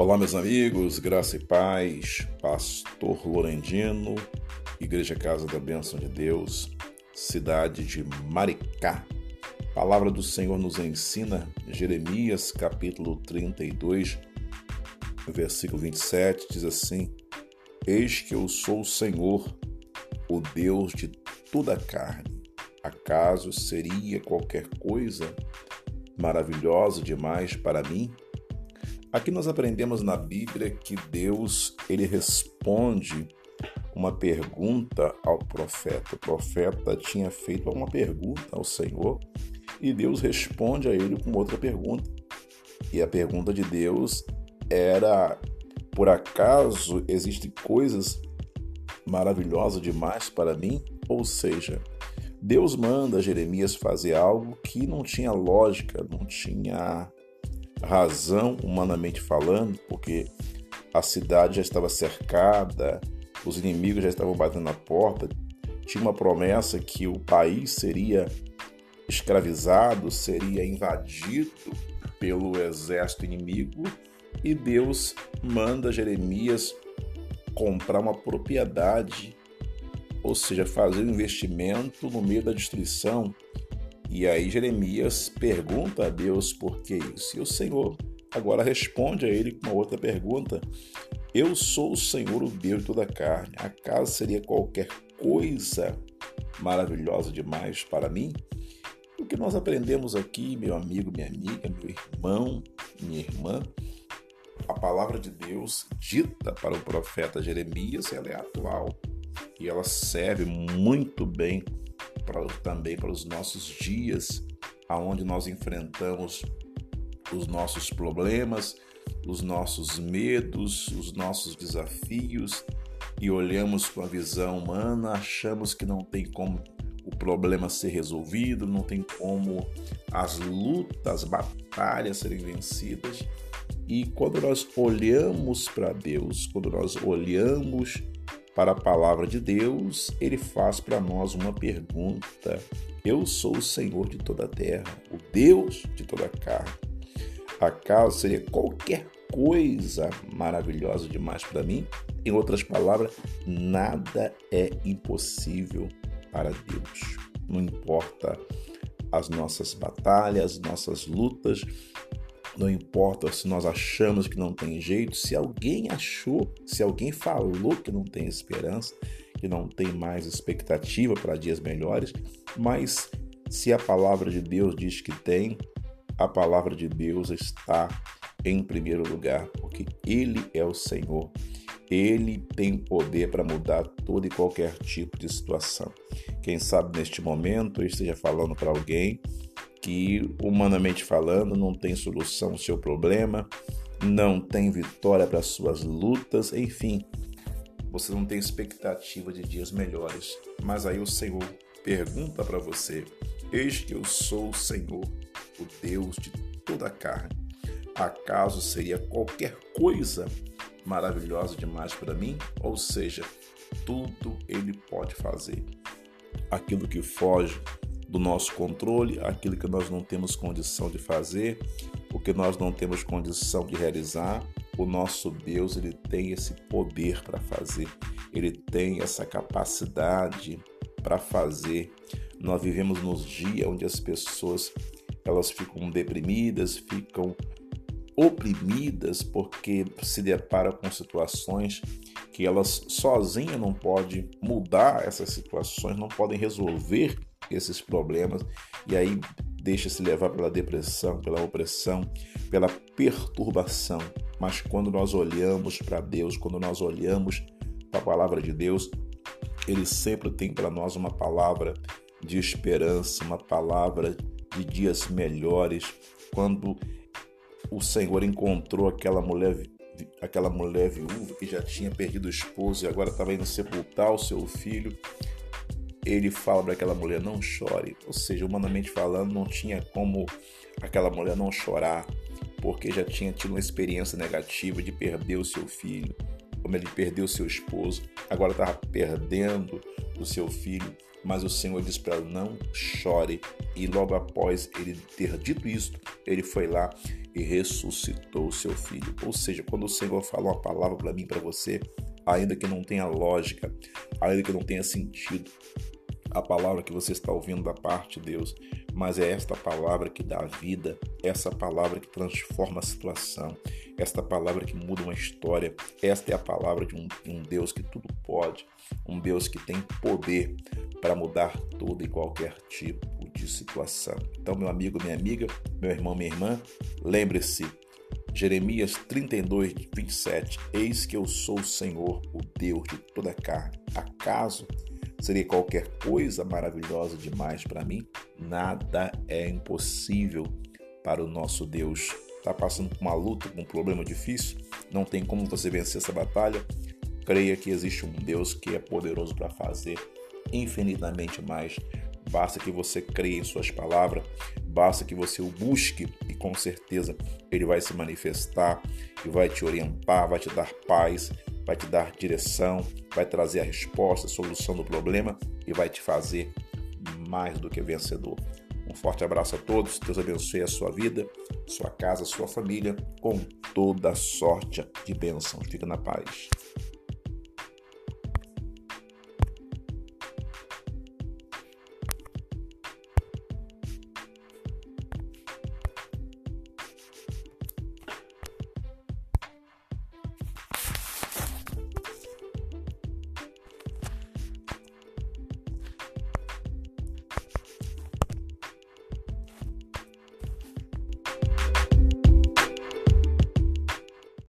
Olá, meus amigos, graça e paz, Pastor Lorendino, Igreja Casa da Bênção de Deus, cidade de Maricá. A palavra do Senhor nos ensina, Jeremias capítulo 32, versículo 27, diz assim: Eis que eu sou o Senhor, o Deus de toda a carne. Acaso seria qualquer coisa maravilhosa demais para mim? Aqui nós aprendemos na Bíblia que Deus ele responde uma pergunta ao profeta. O profeta tinha feito uma pergunta ao Senhor e Deus responde a ele com outra pergunta. E a pergunta de Deus era: por acaso existem coisas maravilhosas demais para mim? Ou seja, Deus manda Jeremias fazer algo que não tinha lógica, não tinha razão, humanamente falando, porque a cidade já estava cercada, os inimigos já estavam batendo na porta, tinha uma promessa que o país seria escravizado, seria invadido pelo exército inimigo, e Deus manda Jeremias comprar uma propriedade, ou seja, fazer um investimento no meio da destruição e aí Jeremias pergunta a Deus por que isso. E o Senhor agora responde a ele com uma outra pergunta: Eu sou o Senhor, o Deus de toda a carne. Acaso seria qualquer coisa maravilhosa demais para mim? O que nós aprendemos aqui, meu amigo, minha amiga, meu irmão, minha irmã, a palavra de Deus dita para o profeta Jeremias, ela é atual e ela serve muito bem para, também para os nossos dias, aonde nós enfrentamos os nossos problemas, os nossos medos, os nossos desafios e olhamos com a visão humana, achamos que não tem como o problema ser resolvido, não tem como as lutas, as batalhas serem vencidas. E quando nós olhamos para Deus, quando nós olhamos para a palavra de Deus, ele faz para nós uma pergunta: Eu sou o Senhor de toda a terra, o Deus de toda a carne. Acaso seria qualquer coisa maravilhosa demais para mim? Em outras palavras, nada é impossível para Deus. Não importa as nossas batalhas, nossas lutas, não importa se nós achamos que não tem jeito, se alguém achou, se alguém falou que não tem esperança, que não tem mais expectativa para dias melhores, mas se a palavra de Deus diz que tem, a palavra de Deus está em primeiro lugar, porque Ele é o Senhor. Ele tem poder para mudar todo e qualquer tipo de situação. Quem sabe neste momento eu esteja falando para alguém que, humanamente falando, não tem solução ao seu problema, não tem vitória para suas lutas, enfim, você não tem expectativa de dias melhores. Mas aí o Senhor pergunta para você: Eis que eu sou o Senhor, o Deus de toda a carne. Acaso seria qualquer coisa maravilhosa demais para mim? Ou seja, tudo ele pode fazer. Aquilo que foge do nosso controle, aquilo que nós não temos condição de fazer, o que nós não temos condição de realizar, o nosso Deus ele tem esse poder para fazer, ele tem essa capacidade para fazer. Nós vivemos nos dias onde as pessoas elas ficam deprimidas, ficam oprimidas porque se deparam com situações que elas sozinhas não podem mudar essas situações, não podem resolver esses problemas e aí deixa-se levar pela depressão, pela opressão, pela perturbação. Mas quando nós olhamos para Deus, quando nós olhamos para a palavra de Deus, ele sempre tem para nós uma palavra de esperança, uma palavra de dias melhores. Quando o Senhor encontrou aquela mulher aquela mulher viúva que já tinha perdido o esposo e agora estava indo sepultar o seu filho, ele fala para aquela mulher não chore, ou seja, humanamente falando, não tinha como aquela mulher não chorar, porque já tinha tido uma experiência negativa de perder o seu filho, como ele perdeu o seu esposo, agora estava perdendo o seu filho, mas o Senhor diz para ela: não chore. E logo após ele ter dito isso, ele foi lá e ressuscitou o seu filho. Ou seja, quando o Senhor fala uma palavra para mim, para você, ainda que não tenha lógica, ainda que não tenha sentido, a palavra que você está ouvindo da parte de Deus, mas é esta palavra que dá vida, essa palavra que transforma a situação, esta palavra que muda uma história, esta é a palavra de um, um Deus que tudo pode, um Deus que tem poder para mudar todo e qualquer tipo de situação. Então, meu amigo, minha amiga, meu irmão, minha irmã, lembre-se, Jeremias 32, 27, Eis que eu sou o Senhor, o Deus de toda a carne. Acaso seria qualquer coisa maravilhosa demais para mim? Nada é impossível para o nosso Deus. Está passando por uma luta, por um problema difícil? Não tem como você vencer essa batalha? Creia que existe um Deus que é poderoso para fazer infinitamente mais. Basta que você creia em Suas palavras, basta que você o busque e com certeza Ele vai se manifestar e vai te orientar, vai te dar paz, vai te dar direção, vai trazer a resposta, a solução do problema e vai te fazer mais do que vencedor. Um forte abraço a todos, Deus abençoe a sua vida, sua casa, sua família, com toda sorte de bênção. Fica na paz.